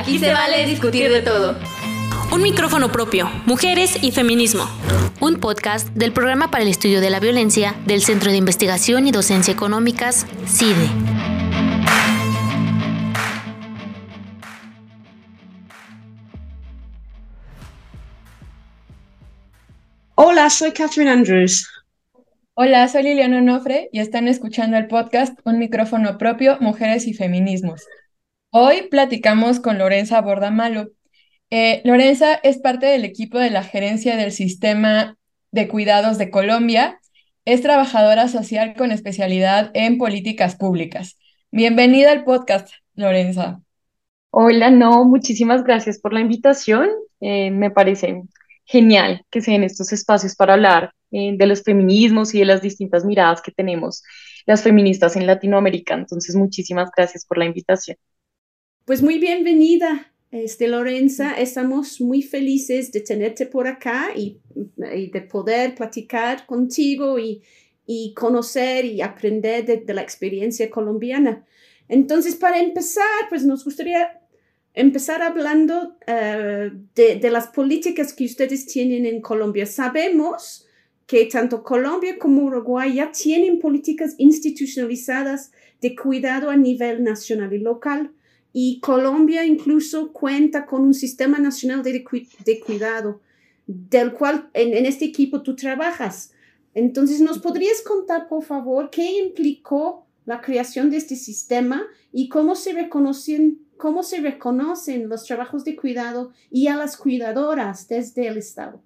Aquí se vale discutir de todo. Un micrófono propio, mujeres y feminismo. Un podcast del Programa para el Estudio de la Violencia del Centro de Investigación y Docencia Económicas, CIDE. Hola, soy Catherine Andrews. Hola, soy Liliana Onofre y están escuchando el podcast Un micrófono propio, Mujeres y Feminismos. Hoy platicamos con Lorenza Bordamalo. Eh, Lorenza es parte del equipo de la gerencia del Sistema de Cuidados de Colombia. Es trabajadora social con especialidad en políticas públicas. Bienvenida al podcast, Lorenza. Hola, no, muchísimas gracias por la invitación. Eh, me parece genial que sean estos espacios para hablar eh, de los feminismos y de las distintas miradas que tenemos las feministas en Latinoamérica. Entonces, muchísimas gracias por la invitación. Pues muy bienvenida, este, Lorenza. Estamos muy felices de tenerte por acá y, de poder platicar contigo y, conocer y aprender de, la experiencia colombiana. Entonces, para empezar, pues nos gustaría empezar hablando eh, de, de, las políticas que ustedes tienen en Colombia. Sabemos que tanto Colombia como Uruguay ya tienen políticas institucionalizadas de cuidado a nivel nacional y local. Y Colombia incluso cuenta con un sistema nacional de, de cuidado, del cual en, en, este equipo tú trabajas. Entonces, ¿nos podrías contar, por favor, qué implicó la creación de este sistema y cómo se reconocen cómo se reconocen los trabajos de cuidado y a las cuidadoras desde el Estado.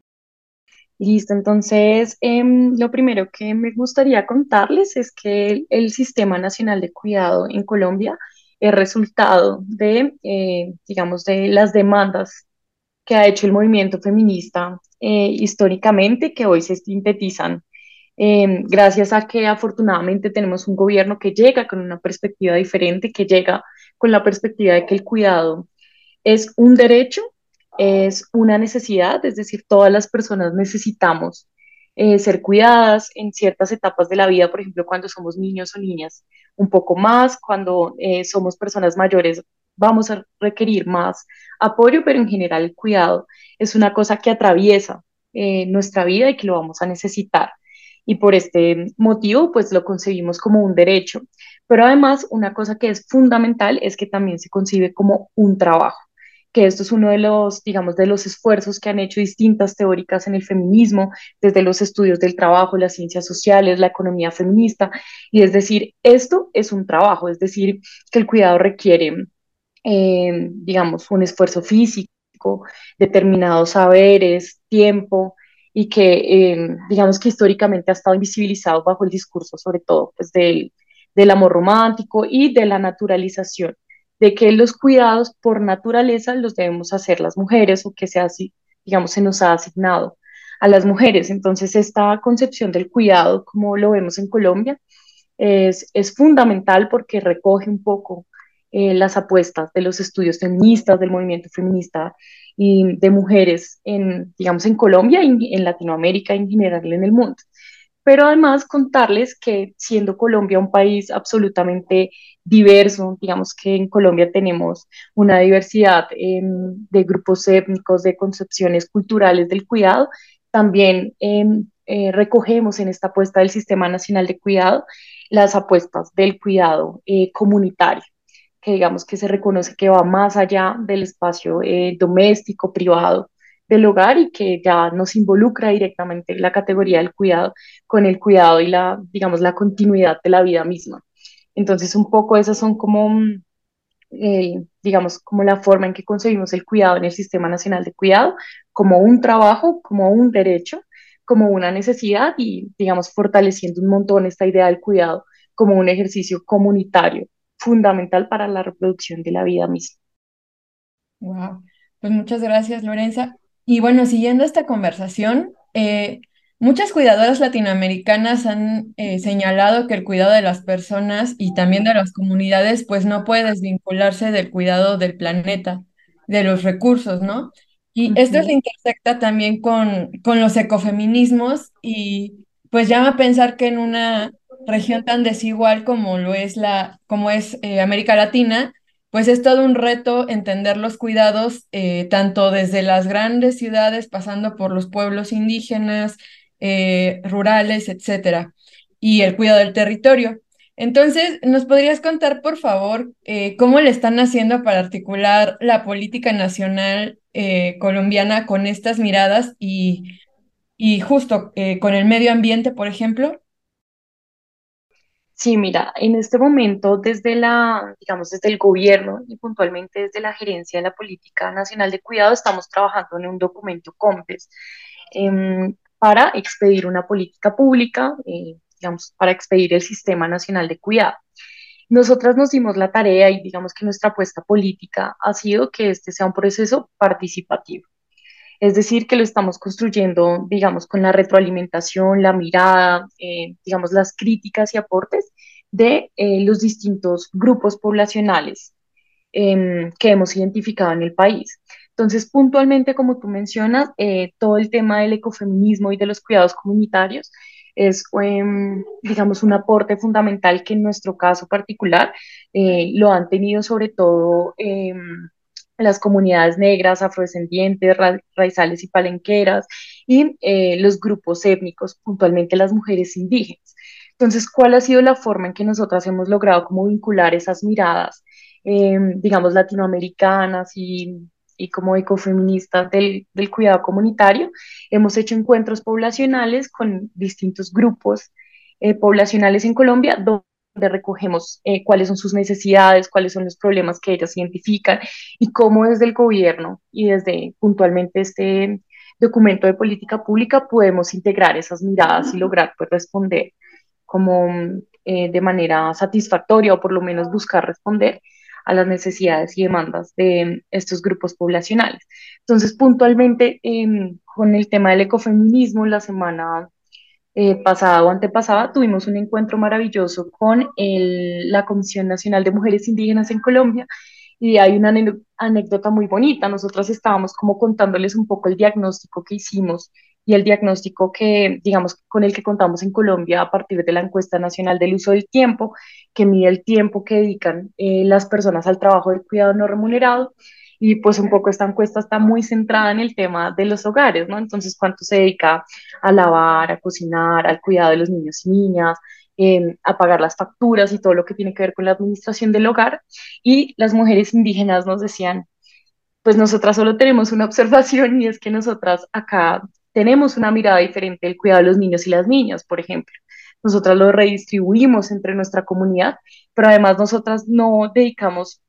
Listo, entonces em, lo primero que me gustaría contarles es que el, Sistema Nacional de Cuidado en Colombia es resultado de, eh, digamos, de las demandas que ha hecho el movimiento feminista eh, históricamente, que hoy se sintetizan em, gracias a que afortunadamente tenemos un gobierno que llega con una perspectiva diferente, que llega con la perspectiva de que el cuidado es un derecho, es una necesidad, es decir, todas las personas necesitamos eh, ser cuidadas en ciertas etapas de la vida, por ejemplo, cuando somos niños o niñas, un poco más, cuando eh, somos personas mayores, vamos a requerir más apoyo, pero en general el cuidado es una cosa que atraviesa eh, nuestra vida y que lo vamos a necesitar. Y por este motivo, pues lo concebimos como un derecho. Pero además, una cosa que es fundamental es que también se concibe como un trabajo que esto es uno de los, digamos, de los esfuerzos que han hecho distintas teóricas en el feminismo, desde los estudios del trabajo, las ciencias sociales, la economía feminista, y es decir, esto es un trabajo, es decir, que el cuidado requiere, eh, digamos, un esfuerzo físico, determinados saberes, tiempo, y que, eh, digamos, que históricamente ha estado invisibilizado bajo el discurso, sobre todo, pues, del, del amor romántico y de la naturalización de que los cuidados por naturaleza los debemos hacer las mujeres o que se así, digamos, se nos ha asignado a las mujeres. Entonces, esta concepción del cuidado, como lo vemos en Colombia, es, es fundamental porque recoge un poco eh, las apuestas de los estudios feministas, del movimiento feminista y de mujeres en, digamos, en Colombia y en Latinoamérica en general en el mundo pero además contarles que siendo Colombia un país absolutamente diverso, digamos que en Colombia tenemos una diversidad em, de grupos étnicos, de concepciones culturales del cuidado, también em, eh, recogemos en esta apuesta del Sistema Nacional de Cuidado las apuestas del cuidado eh, comunitario que digamos que se reconoce que va más allá del espacio eh, doméstico, privado, del hogar y que ya nos involucra directamente la categoría del cuidado con el cuidado y la, digamos, la continuidad de la vida misma. Entonces, un poco esas son como, mm, digamos, como la forma en que concebimos el cuidado en el Sistema Nacional de Cuidado, como un trabajo, como un derecho, como una necesidad y, digamos, fortaleciendo un montón esta idea del cuidado como un ejercicio comunitario fundamental para la reproducción de la vida misma. Wow, pues muchas gracias, Lorenza. Y bueno, siguiendo esta conversación, eh, muchas cuidadoras latinoamericanas han eh, señalado que el cuidado de las personas y también de las comunidades, pues no puede desvincularse del cuidado del planeta, de los recursos, ¿no? Y esto se intersecta también con, con los ecofeminismos y pues llama a pensar que en una región tan desigual como lo es la, como es eh, América Latina, pues es todo un reto entender los cuidados, eh, tanto desde las grandes ciudades, pasando por los pueblos indígenas, eh, rurales, etcétera, y el cuidado del territorio. Entonces, ¿nos podrías contar, por favor, eh, cómo le están haciendo para articular la política nacional colombiana con estas miradas y, y justo con el medio ambiente, por ejemplo? Sí, mira, en este momento desde la, digamos, desde el gobierno y puntualmente desde la gerencia de la Política Nacional de Cuidado estamos trabajando en un documento COMPES em, para expedir una política pública, eh, digamos, para expedir el Sistema Nacional de Cuidado. Nosotras nos dimos la tarea y digamos que nuestra apuesta política ha sido que este sea un proceso participativo. Es decir, que lo estamos construyendo, digamos, con la retroalimentación, la mirada, eh, digamos, las críticas y aportes de eh, los distintos grupos poblacionales em, que hemos identificado en el país. Entonces, puntualmente, como tú mencionas, eh, todo el tema del ecofeminismo y de los cuidados comunitarios es, em, digamos, un aporte fundamental que en nuestro caso particular lo han tenido sobre todo em, las comunidades negras, afrodescendientes, raizales y palenqueras y eh, los grupos étnicos, puntualmente las mujeres indígenas. Entonces, ¿cuál ha sido la forma en que nosotras hemos logrado como vincular esas miradas, em, digamos, latinoamericanas y, y como ecofeministas del, del, cuidado comunitario? Hemos hecho encuentros poblacionales con distintos grupos eh, poblacionales en Colombia, donde recogemos eh, cuáles son sus necesidades, cuáles son los problemas que ellas identifican y cómo desde el gobierno y desde puntualmente este documento de política pública podemos integrar esas miradas y lograr pues, responder como eh, de manera satisfactoria o por lo menos buscar responder a las necesidades y demandas de estos grupos poblacionales. Entonces, puntualmente em, con el tema del ecofeminismo, la semana eh, pasada o antepasada tuvimos un encuentro maravilloso con la Comisión Nacional de Mujeres Indígenas en Colombia y hay una anécdota muy bonita. Nosotras estábamos como contándoles un poco el diagnóstico que hicimos y el diagnóstico que, digamos, con el que contamos en Colombia a partir de la encuesta nacional del uso del tiempo, que mide el tiempo que dedican eh, las personas al trabajo de cuidado no remunerado y pues un poco esta encuesta está muy centrada en el tema de los hogares, ¿no? Entonces, ¿cuánto se dedica a lavar, a cocinar, al cuidado de los niños y niñas, eh, a pagar las facturas y todo lo que tiene que ver con la administración del hogar? Y las mujeres indígenas nos decían, pues nosotras solo tenemos una observación y es que nosotras acá tenemos una mirada diferente del cuidado de los niños y las niñas, por ejemplo. Nosotras lo redistribuimos entre nuestra comunidad, pero además nosotras no dedicamos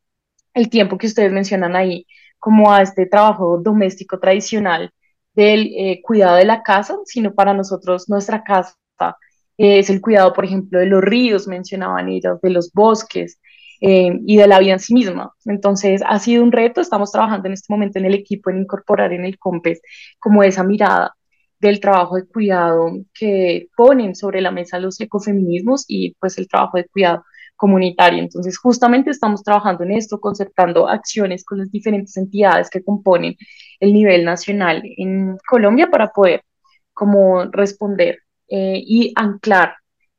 el tiempo que ustedes mencionan ahí como a este trabajo doméstico tradicional del eh, cuidado de la casa, sino para nosotros nuestra casa es el cuidado, por ejemplo, de los ríos, mencionaban ellos, de los bosques eh, y de la vida en sí misma. Entonces, ha sido un reto, estamos trabajando en este momento en el equipo en incorporar en el COMPES como esa mirada del trabajo de cuidado que ponen sobre la mesa los ecofeminismos y pues el trabajo de cuidado comunitaria. Entonces, justamente estamos trabajando en esto, concertando acciones con las diferentes entidades que componen el nivel nacional en Colombia para poder como responder eh, y anclar,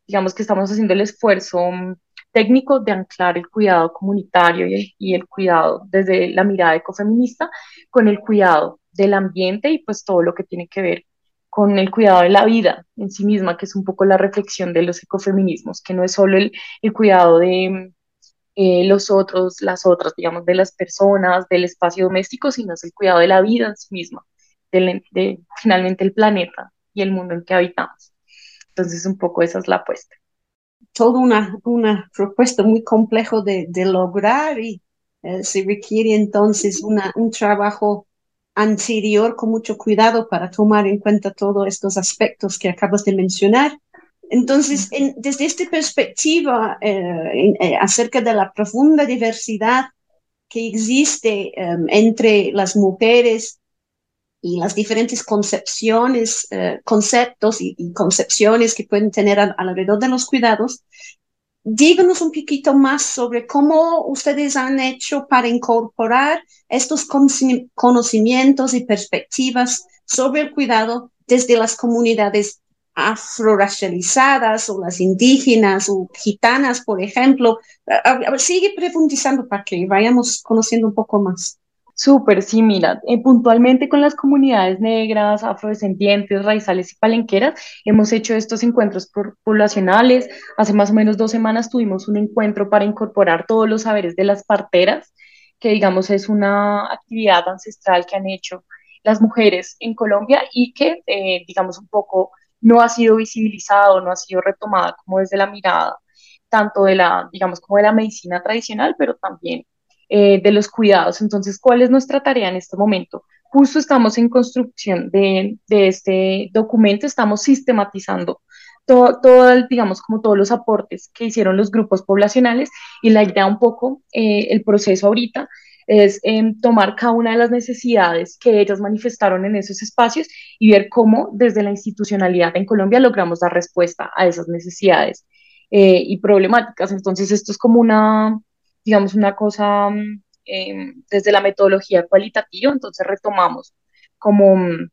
digamos que estamos haciendo el esfuerzo mm, técnico de anclar el cuidado comunitario y y el cuidado desde la mirada ecofeminista con el cuidado del ambiente y pues todo lo que tiene que ver con el cuidado de la vida en sí misma, que es un poco la reflexión de los ecofeminismos, que no es solo el, cuidado de eh, los otros, las otras, digamos, de las personas, del espacio doméstico, sino es el cuidado de la vida en sí misma, de, finalmente el planeta y el mundo en que habitamos. Entonces, un poco esa es la apuesta. Toda una, una propuesta muy complejo de, de lograr y eh, se requiere entonces una, un trabajo anterior con mucho cuidado para tomar en cuenta todos estos aspectos que acabas de mencionar. Entonces, desde esta perspectiva eh, eh, acerca de la profunda diversidad que existe em, entre las mujeres y las diferentes concepciones, eh, conceptos y, concepciones que pueden tener alrededor de los cuidados, díganos un poquito más sobre cómo ustedes han hecho para incorporar estos conocimientos y perspectivas sobre el cuidado desde las comunidades afroracializadas o las indígenas o gitanas, por ejemplo. sigue profundizando para que vayamos conociendo un poco más. Súper, sí, mira, eh, puntualmente con las comunidades negras, afrodescendientes, raizales y palenqueras, hemos hecho estos encuentros poblacionales. Hace más o menos dos semanas tuvimos un encuentro para incorporar todos los saberes de las parteras, que digamos es una actividad ancestral que han hecho las mujeres en Colombia y que, eh, digamos, un poco no ha sido visibilizado, no ha sido retomada como desde la mirada, tanto de la, digamos, como de la medicina tradicional, pero también eh, de los cuidados. Entonces, ¿cuál es nuestra tarea en este momento? Justo estamos en construcción de, este documento, estamos sistematizando todo, digamos, como todos los aportes que hicieron los grupos poblacionales y la idea un poco, eh, el proceso ahorita es em, tomar cada una de las necesidades que ellas manifestaron en esos espacios y ver cómo desde la institucionalidad en Colombia logramos dar respuesta a esas necesidades eh, y problemáticas. Entonces, esto es como una, digamos, una cosa mm, em, desde la metodología cualitativa, entonces retomamos como mm,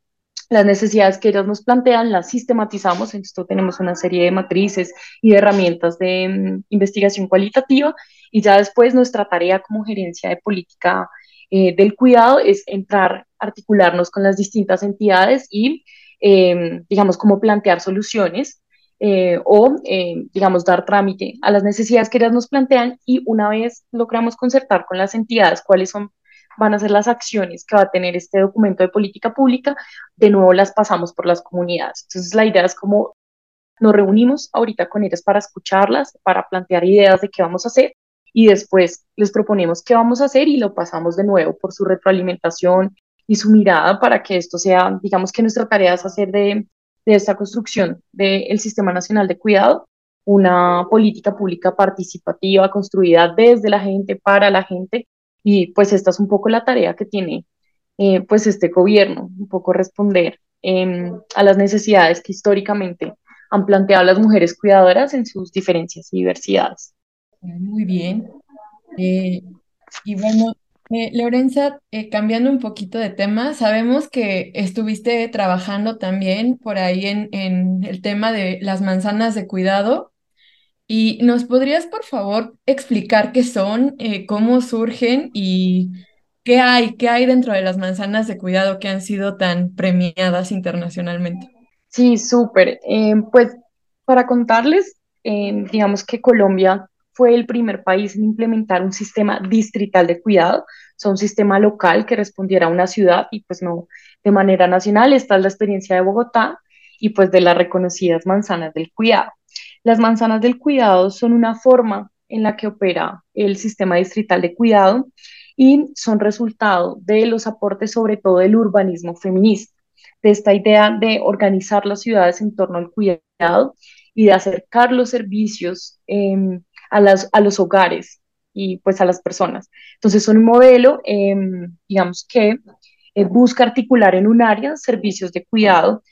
las necesidades que ellas nos plantean, las sistematizamos, en esto tenemos una serie de matrices y de herramientas de mm, investigación cualitativa y ya después nuestra tarea como gerencia de política eh, del cuidado es entrar, articularnos con las distintas entidades y, em, digamos, como plantear soluciones eh, o, eh, digamos, dar trámite a las necesidades que ellas nos plantean y una vez logramos concertar con las entidades cuáles son van a ser las acciones que va a tener este documento de política pública, de nuevo las pasamos por las comunidades. Entonces la idea es como nos reunimos ahorita con ellas para escucharlas, para plantear ideas de qué vamos a hacer y después les proponemos qué vamos a hacer y lo pasamos de nuevo por su retroalimentación y su mirada para que esto sea, digamos que nuestra tarea es hacer de de esta construcción del Sistema Nacional de Cuidado, una política pública participativa construida desde la gente, para la gente, y pues esta es un poco la tarea que tiene eh, pues este gobierno, un poco responder em, a las necesidades que históricamente han planteado las mujeres cuidadoras en sus diferencias y diversidades. Muy bien. Eh, y bueno, eh, Lorenza, eh, cambiando un poquito de tema, sabemos que estuviste trabajando también por ahí en, el tema de las manzanas de cuidado. ¿Y nos podrías, por favor, explicar qué son, eh, cómo surgen y qué hay, qué hay dentro de las manzanas de cuidado que han sido tan premiadas internacionalmente? Sí, súper. pues para contarles, digamos que Colombia fue el primer país en implementar un sistema distrital de cuidado, sea, un sistema local que respondiera a una ciudad y pues no de manera nacional. Esta es la experiencia de Bogotá y pues de las reconocidas manzanas del cuidado. Las manzanas del cuidado son una forma en la que opera el sistema distrital de cuidado y son resultado de los aportes sobre todo del urbanismo feminista, de esta idea de organizar las ciudades en torno al cuidado y de acercar los servicios eh, a, las, a los hogares y pues a las personas. Entonces son un modelo, em, digamos, que eh, busca articular en un área servicios de cuidado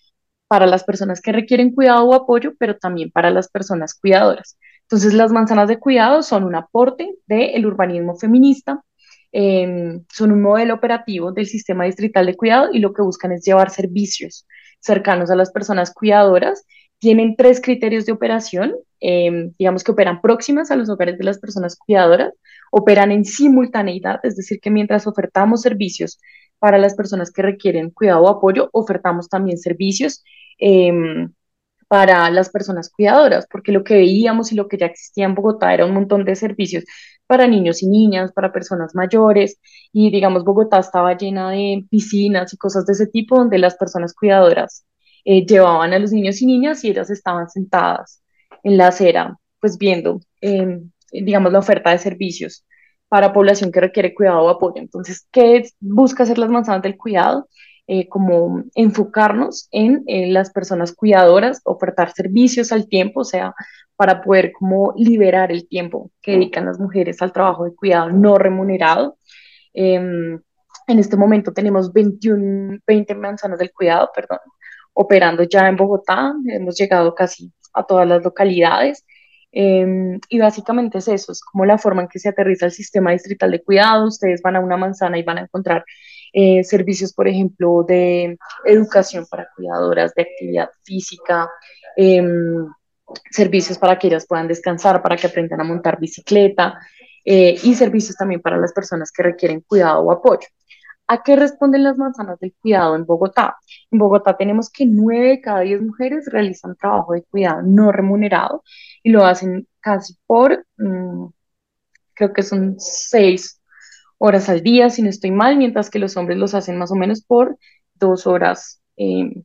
para las personas que requieren cuidado o apoyo, pero también para las personas cuidadoras. Entonces las manzanas de cuidado son un aporte del urbanismo feminista, em, son un modelo operativo del sistema distrital de cuidado y lo que buscan es llevar servicios cercanos a las personas cuidadoras tienen tres criterios de operación, em, digamos que operan próximas a los hogares de las personas cuidadoras, operan en simultaneidad, es decir, que mientras ofertamos servicios para las personas que requieren cuidado o apoyo, ofertamos también servicios em, para las personas cuidadoras, porque lo que veíamos y lo que ya existía en Bogotá era un montón de servicios para niños y niñas, para personas mayores, y digamos, Bogotá estaba llena de piscinas y cosas de ese tipo donde las personas cuidadoras eh, llevaban a los niños y niñas y ellas estaban sentadas en la acera, pues viendo, em, digamos, la oferta de servicios para población que requiere cuidado o apoyo. Entonces, ¿qué busca hacer las manzanas del cuidado? Eh, como enfocarnos en las personas cuidadoras, ofertar servicios al tiempo, o sea, para poder como liberar el tiempo que dedican las mujeres al trabajo de cuidado no remunerado. Em, en este momento tenemos 21, 20 manzanas del cuidado, perdón, operando ya en Bogotá, hemos llegado casi a todas las localidades. Em, y básicamente es eso, es como la forma en que se aterriza el sistema distrital de cuidado. Ustedes van a una manzana y van a encontrar eh, servicios, por ejemplo, de educación para cuidadoras, de actividad física, em, servicios para que ellas puedan descansar, para que aprendan a montar bicicleta eh, y servicios también para las personas que requieren cuidado o apoyo. ¿A qué responden las manzanas del cuidado en Bogotá? En Bogotá tenemos que 9 de cada 10 mujeres realizan trabajo de cuidado no remunerado y lo hacen casi por, mm, creo que son 6 horas al día, si no estoy mal, mientras que los hombres los hacen más o menos por 2 horas, eh,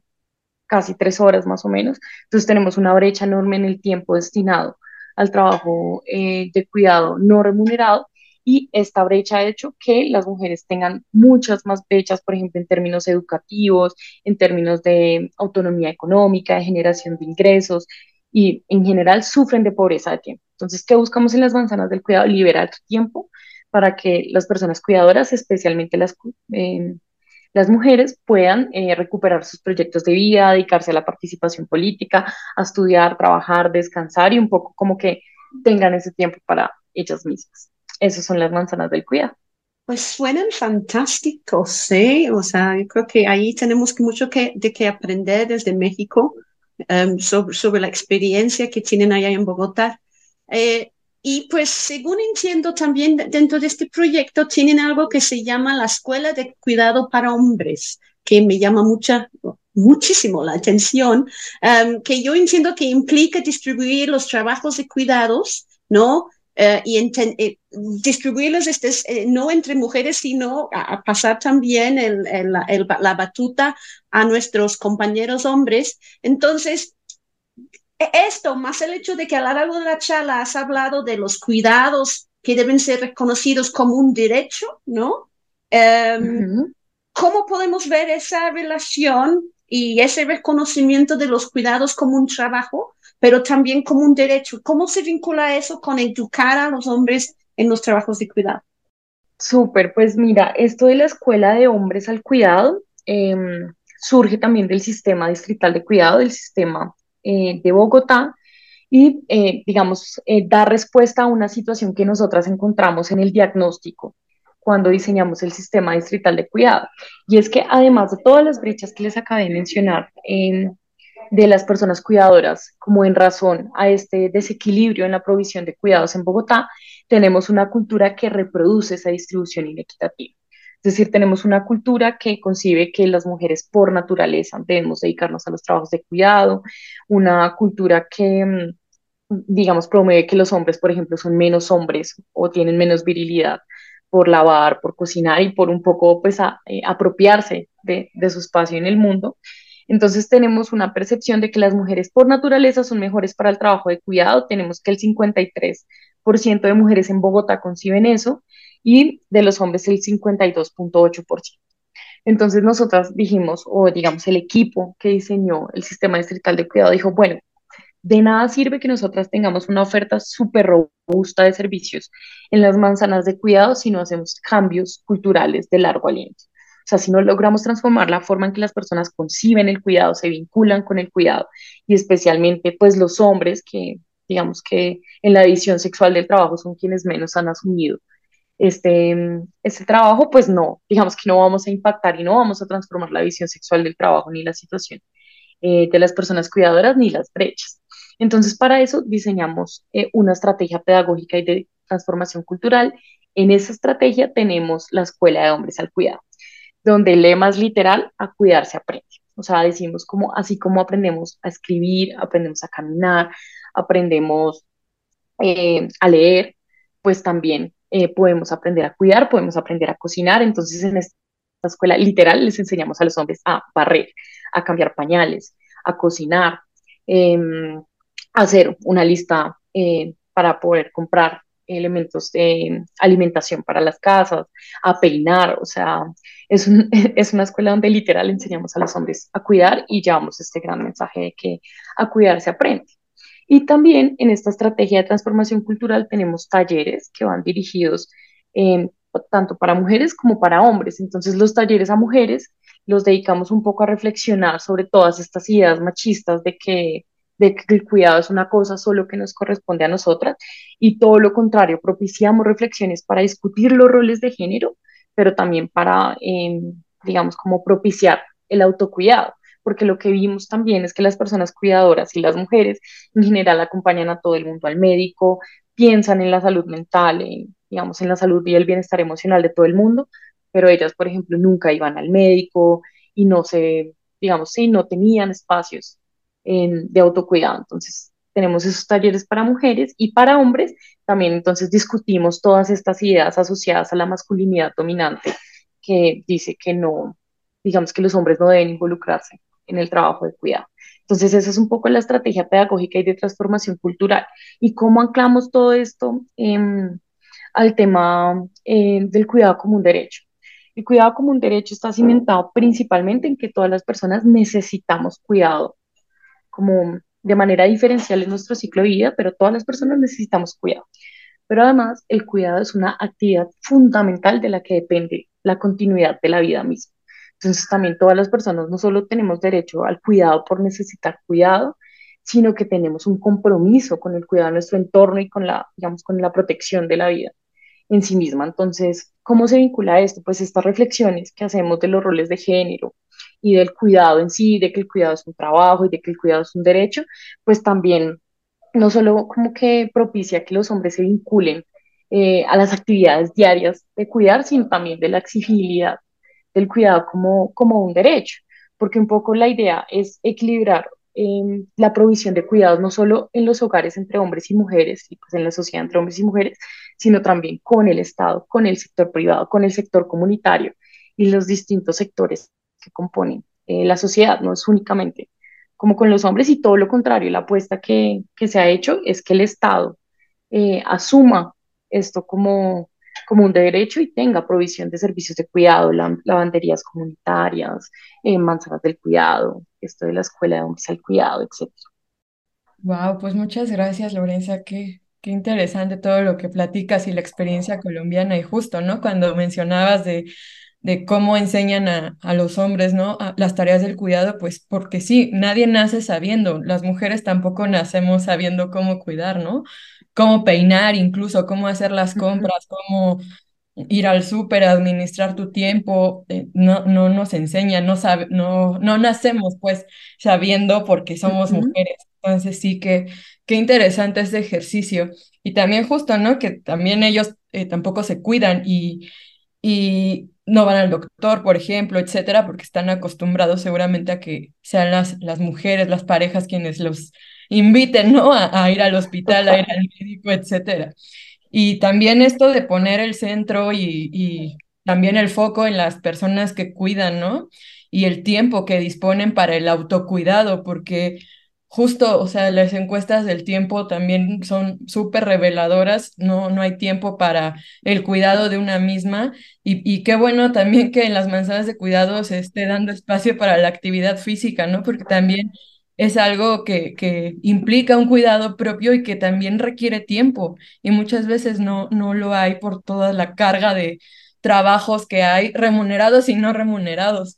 casi 3 horas más o menos. Entonces tenemos una brecha enorme en el tiempo destinado al trabajo eh, de cuidado no remunerado y esta brecha ha hecho que las mujeres tengan muchas más brechas, por ejemplo, en términos educativos, en términos de autonomía económica, de generación de ingresos y en general sufren de pobreza de tiempo. Entonces, ¿qué buscamos en las manzanas del cuidado? Liberar tiempo para que las personas cuidadoras, especialmente las, eh, las mujeres, puedan eh, recuperar sus proyectos de vida, dedicarse a la participación política, a estudiar, trabajar, descansar y un poco como que tengan ese tiempo para ellas mismas. Esas son las manzanas del cuidado. Pues suenan fantásticos, ¿sí? O sea, yo creo que ahí tenemos mucho que, de que aprender desde México um, sobre, sobre, la experiencia que tienen allá en Bogotá. Eh, y pues, según entiendo, también dentro de este proyecto tienen algo que se llama la Escuela de Cuidado para Hombres, que me llama mucha, muchísimo la atención, um, que yo entiendo que implica distribuir los trabajos de cuidados, ¿no? Uh, y eh, distribuirlos este, eh, no entre mujeres, sino a, pasar también el, el, el, la batuta a nuestros compañeros hombres. Entonces, e, esto, más el hecho de que a lo largo de la charla has hablado de los cuidados que deben ser reconocidos como un derecho, ¿no? Um, ¿Cómo podemos ver esa relación y ese reconocimiento de los cuidados como un trabajo pero también como un derecho. ¿Cómo se vincula eso con educar a los hombres en los trabajos de cuidado? Súper, pues mira, esto de la escuela de hombres al cuidado em, surge también del sistema distrital de cuidado, del sistema eh, de Bogotá, y, eh, digamos, eh, dar respuesta a una situación que nosotras encontramos en el diagnóstico cuando diseñamos el sistema distrital de cuidado. Y es que además de todas las brechas que les acabé de mencionar, en de las personas cuidadoras, como en razón a este desequilibrio en la provisión de cuidados en Bogotá, tenemos una cultura que reproduce esa distribución inequitativa. Es decir, tenemos una cultura que concibe que las mujeres por naturaleza debemos dedicarnos a los trabajos de cuidado, una cultura que, mm, digamos, promueve que los hombres, por ejemplo, son menos hombres o tienen menos virilidad por lavar, por cocinar y por un poco, pues, eh, apropiarse de, de su espacio en el mundo. Entonces tenemos una percepción de que las mujeres por naturaleza son mejores para el trabajo de cuidado. Tenemos que el 53% de mujeres en Bogotá conciben eso y de los hombres el 52.8%. Entonces nosotras dijimos, o digamos el equipo que diseñó el sistema distrital de cuidado dijo, bueno, de nada sirve que nosotras tengamos una oferta súper robusta de servicios en las manzanas de cuidado si no hacemos cambios culturales de largo aliento. Sea, si no logramos transformar la forma en que las personas conciben el cuidado, se vinculan con el cuidado, y especialmente pues los hombres que digamos que en la visión sexual del trabajo son quienes menos han asumido este, este trabajo, pues no, digamos que no vamos a impactar y no vamos a transformar la visión sexual del trabajo ni la situación eh, de las personas cuidadoras ni las brechas. Entonces, para eso diseñamos eh, una estrategia pedagógica y de transformación cultural. En esa estrategia tenemos la Escuela de Hombres al Cuidado donde el lema es literal, a cuidar se aprende. O sea, decimos como, así como aprendemos a escribir, aprendemos a caminar, aprendemos eh, a leer, pues también eh, podemos aprender a cuidar, podemos aprender a cocinar. Entonces, en esta escuela literal les enseñamos a los hombres a barrer, a cambiar pañales, a cocinar, em, a hacer una lista eh, para poder comprar elementos de alimentación para las casas, a peinar, o sea, es, es una escuela donde literal enseñamos a los hombres a cuidar y llevamos este gran mensaje de que a cuidar se aprende. Y también en esta estrategia de transformación cultural tenemos talleres que van dirigidos eh, tanto para mujeres como para hombres. Entonces los talleres a mujeres los dedicamos un poco a reflexionar sobre todas estas ideas machistas de que de que el cuidado es una cosa solo que nos corresponde a nosotras y todo lo contrario, propiciamos reflexiones para discutir los roles de género pero también para, em, digamos, como propiciar el autocuidado, porque lo que vimos también es que las personas cuidadoras y las mujeres en general acompañan a todo el mundo al médico, piensan en la salud mental, en, digamos, en la salud y el bienestar emocional de todo el mundo, pero ellas, por ejemplo, nunca iban al médico y no se, digamos, sí, no tenían espacios de autocuidado. Entonces, tenemos esos talleres para mujeres y para hombres. También entonces discutimos todas estas ideas asociadas a la masculinidad dominante que dice que no, digamos que los hombres no deben involucrarse en el trabajo de cuidado. Entonces, esa es un poco la estrategia pedagógica y de transformación cultural. ¿Y cómo anclamos todo esto al tema eh, del cuidado como un derecho? El cuidado como un derecho está cimentado principalmente en que todas las personas necesitamos cuidado, como de manera diferencial en nuestro ciclo de vida, pero todas las personas necesitamos cuidado. Pero además, el cuidado es una actividad fundamental de la que depende la continuidad de la vida misma. Entonces también todas las personas no solo tenemos derecho al cuidado por necesitar cuidado, sino que tenemos un compromiso con el cuidado de nuestro entorno y con la, digamos, con la protección de la vida en sí misma. Entonces, ¿cómo se vincula esto? Pues estas reflexiones que hacemos de los roles de género y del cuidado en sí, de que el cuidado es un trabajo y de que el cuidado es un derecho, pues también no solo como que propicia que los hombres se vinculen eh, a las actividades diarias de cuidar, sino también de la exigibilidad del cuidado como, como un derecho, porque un poco la idea es equilibrar em, la provisión de cuidados no solo en los hogares entre hombres y mujeres y pues en la sociedad entre hombres y mujeres, sino también con el Estado, con el sector privado, con el sector comunitario y los distintos sectores componen eh, la sociedad, no es únicamente como con los hombres y todo lo contrario, la apuesta que, que se ha hecho es que el Estado eh, asuma esto como, como un derecho y tenga provisión de servicios de cuidado, lavanderías comunitarias, eh, manzanas del cuidado, esto de la escuela de hombres al cuidado, etc. Wow, pues muchas gracias, Lorenza. Qué, qué interesante todo lo que platicas y la experiencia colombiana. Y justo, ¿no? Cuando mencionabas de, de cómo enseñan a, a los hombres, ¿no? las tareas del cuidado, pues porque sí, nadie nace sabiendo. Las mujeres tampoco nacemos sabiendo cómo cuidar, ¿no? cómo peinar, incluso cómo hacer las compras, cómo ir al súper, administrar tu tiempo, eh, no, no nos enseña, no, sabe, no, no nacemos pues sabiendo porque somos mujeres. Entonces sí que qué interesante este ejercicio. Y también justo, ¿no? Que también ellos eh, tampoco se cuidan y, y no van al doctor, por ejemplo, etcétera, porque están acostumbrados seguramente a que sean las, las mujeres, las parejas quienes los inviten, ¿no? A, ir al hospital, a ir al médico, etcétera. Y también esto de poner el centro y, y también el foco en las personas que cuidan, ¿no? Y el tiempo que disponen para el autocuidado, porque justo, o sea, las encuestas del tiempo también son súper reveladoras, no, no hay tiempo para el cuidado de una misma y, qué bueno también que en las manzanas de cuidado se esté dando espacio para la actividad física, ¿no? Porque también es algo que, que implica un cuidado propio y que también requiere tiempo y muchas veces no, no lo hay por toda la carga de trabajos que hay remunerados y no remunerados.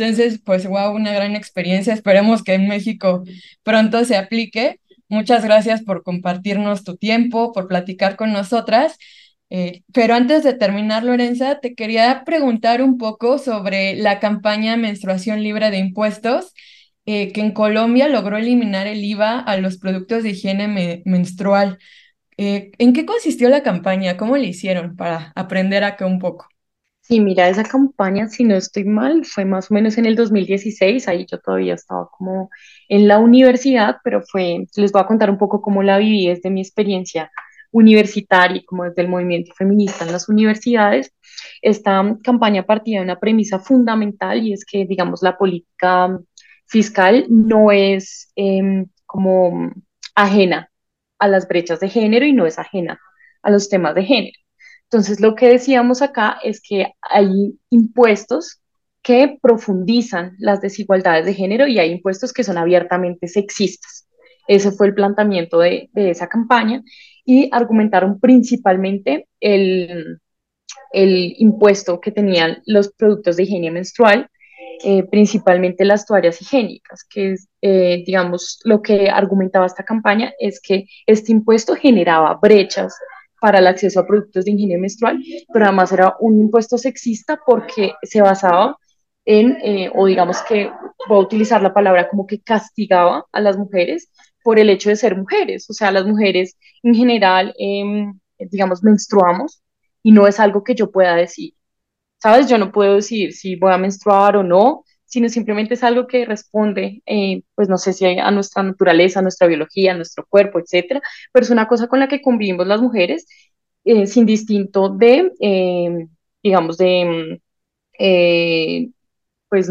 Entonces, pues, wow, una gran experiencia. Esperemos que en México pronto se aplique. Muchas gracias por compartirnos tu tiempo, por platicar con nosotras. Eh, pero antes de terminar, Lorenza, te quería preguntar un poco sobre la campaña Menstruación Libre de Impuestos eh, que en Colombia logró eliminar el IVA a los productos de higiene menstrual. Eh, ¿En qué consistió la campaña? ¿Cómo le hicieron para aprender acá un poco? Sí, mira, esa campaña, si no estoy mal, fue más o menos en el 2016, ahí yo todavía estaba como en la universidad, pero fue, les voy a contar un poco cómo la viví desde mi experiencia universitaria como desde el movimiento feminista en las universidades. Esta campaña partía de una premisa fundamental y es que, digamos, la política fiscal no es em, como ajena a las brechas de género y no es ajena a los temas de género. Entonces, lo que decíamos acá es que hay impuestos que profundizan las desigualdades de género y hay impuestos que son abiertamente sexistas. Ese fue el planteamiento de, esa campaña y argumentaron principalmente el, el impuesto que tenían los productos de higiene menstrual eh, principalmente las toallas higiénicas, que es, eh, digamos, lo que argumentaba esta campaña es que este impuesto generaba brechas para el acceso a productos de higiene menstrual, pero además era un impuesto sexista porque se basaba en, eh, o digamos que voy a utilizar la palabra como que castigaba a las mujeres por el hecho de ser mujeres. O sea, las mujeres en general, em, digamos, menstruamos y no es algo que yo pueda decir. ¿Sabes? Yo no puedo decir si voy a menstruar o no, sino simplemente es algo que responde, eh, pues no sé si a nuestra naturaleza, a nuestra biología, a nuestro cuerpo, etcétera, pero es una cosa con la que convivimos las mujeres eh, sin distinto de, em, digamos, de em, eh, pues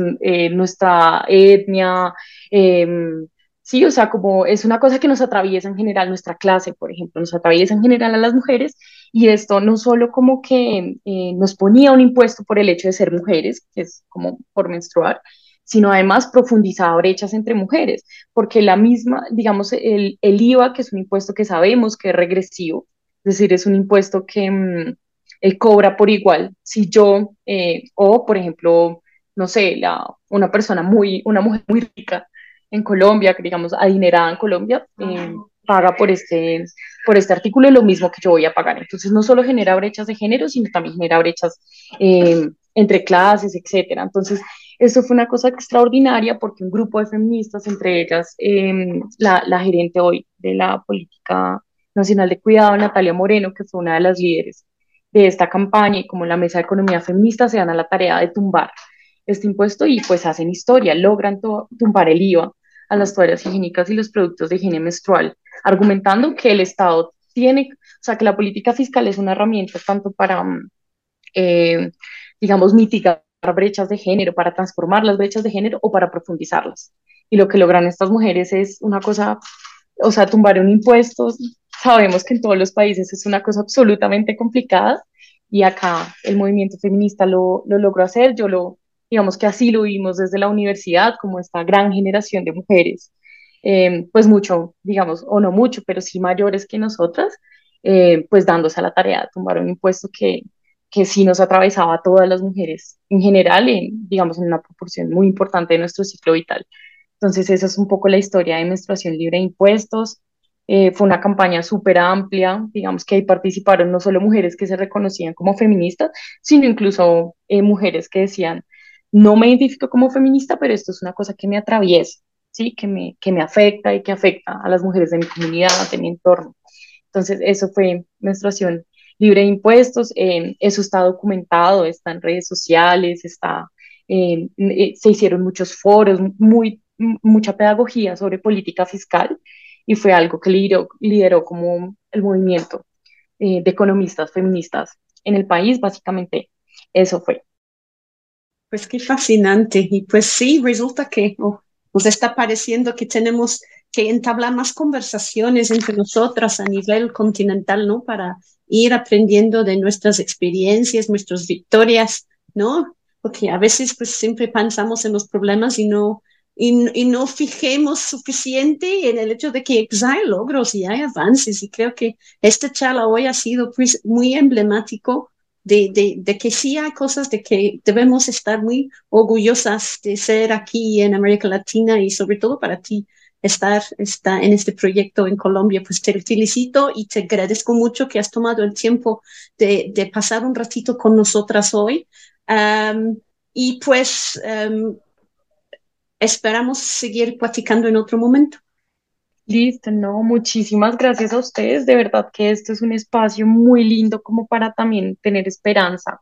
nuestra etnia, em, sí, o sea, como es una cosa que nos atraviesa en general nuestra clase, por ejemplo, nos atraviesa en general a las mujeres y esto no solo como que eh, nos ponía un impuesto por el hecho de ser mujeres, que es como por menstruar, sino además profundizaba brechas entre mujeres, porque la misma, digamos, el, el IVA, que es un impuesto que sabemos que es regresivo, es decir, es un impuesto que mm, él cobra por igual. Si yo, eh, o por ejemplo, no sé, la, una persona muy, una mujer muy rica en Colombia, que digamos adinerada en Colombia, eh, paga por este, por este artículo lo mismo que yo voy a pagar. Entonces no solo genera brechas de género, sino también genera brechas eh, entre clases, etcétera. Entonces, esto fue una cosa extraordinaria porque un grupo de feministas, entre ellas em, la, la, gerente hoy de la Política Nacional de Cuidado, Natalia Moreno, que fue una de las líderes de esta campaña, y como la Mesa de Economía Feminista, se dan a la tarea de tumbar este impuesto y pues hacen historia, logran tumbar el IVA a las toallas higiénicas y los productos de higiene menstrual, argumentando que el Estado tiene, o sea, que la política fiscal es una herramienta tanto para, mm, eh, digamos, mitigar brechas de género, para transformar las brechas de género o para profundizarlas. Y lo que logran estas mujeres es una cosa, o sea, tumbar un impuesto, sabemos que en todos los países es una cosa absolutamente complicada y acá el movimiento feminista lo, lo logró hacer, yo lo, digamos que así lo vimos desde la universidad, como esta gran generación de mujeres, eh, pues mucho, digamos, o no mucho, pero sí mayores que nosotras, eh, pues dándose a la tarea de tomar un impuesto que, que sí nos atravesaba a todas las mujeres en general, en, digamos, en una proporción muy importante de nuestro ciclo vital. Entonces, esa es un poco la historia de menstruación libre de impuestos. Eh, fue una campaña súper amplia, digamos que ahí participaron no solo mujeres que se reconocían como feministas, sino incluso mujeres que decían, no me identifico como feminista, pero esto es una cosa que me atraviesa, ¿sí? que, me, que me afecta y que afecta a las mujeres de mi comunidad, de mi entorno. Entonces, eso fue menstruación libre de impuestos, eh, eso está documentado, está en redes sociales, está, eh, eh, se hicieron muchos foros, muy, mucha pedagogía sobre política fiscal y fue algo que lideró, lideró como el movimiento de economistas feministas en el país, básicamente eso fue. Pues qué fascinante. Y pues sí, resulta que oh, nos está pareciendo que tenemos que entablar más conversaciones entre nosotras a nivel continental, ¿no? Para ir aprendiendo de nuestras experiencias, nuestras victorias, ¿no? Porque a veces pues siempre pensamos en los problemas y no, y, no fijemos suficiente en el hecho de que pues, hay logros y hay avances. Y creo que esta charla hoy ha sido pues, muy emblemático de, que sí hay cosas de que debemos estar muy orgullosas de ser aquí en América Latina y sobre todo para ti estar, estar en este proyecto en Colombia. Pues te felicito y te agradezco mucho que has tomado el tiempo de, pasar un ratito con nosotras hoy. y pues esperamos seguir platicando en otro momento. Listo, no, muchísimas gracias a ustedes. De verdad que esto es un espacio muy lindo como para también tener esperanza.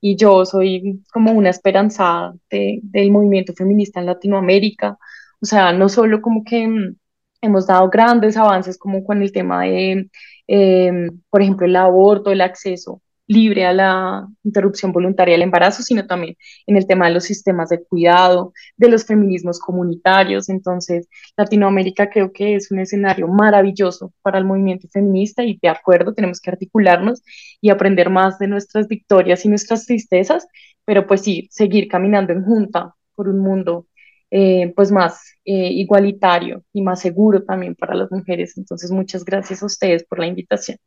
Y yo soy como una esperanzada del movimiento feminista en Latinoamérica. O sea, no solo como que mm, hemos dado grandes avances como con el tema de, em, por ejemplo, el aborto, el acceso libre a la interrupción voluntaria del embarazo, sino también en el tema de los sistemas de cuidado, de los feminismos comunitarios. Entonces, Latinoamérica creo que es un escenario maravilloso para el movimiento feminista y de acuerdo, tenemos que articularnos y aprender más de nuestras victorias y nuestras tristezas, pero pues sí, seguir caminando en junta por un mundo eh, pues más eh, igualitario y más seguro también para las mujeres. Entonces, muchas gracias a ustedes por la invitación.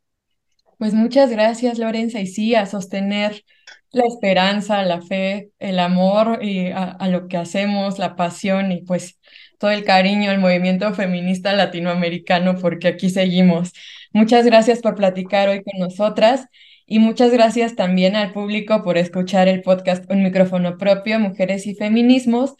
Pues muchas gracias, Lorenza, y sí, a sostener la esperanza, la fe, el amor y a, lo que hacemos, la pasión y pues todo el cariño al movimiento feminista latinoamericano, porque aquí seguimos. Muchas gracias por platicar hoy con nosotras y muchas gracias también al público por escuchar el podcast Un micrófono propio, Mujeres y Feminismos.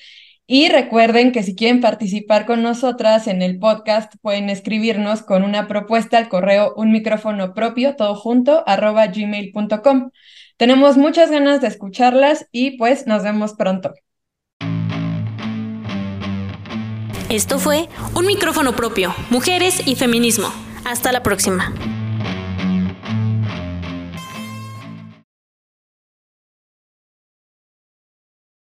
Y recuerden que si quieren participar con nosotras en el podcast, pueden escribirnos con una propuesta al correo un micrófono propio, todo junto, arroba gmail.com. Tenemos muchas ganas de escucharlas y pues nos vemos pronto. Esto fue Un micrófono propio, Mujeres y Feminismo. Hasta la próxima.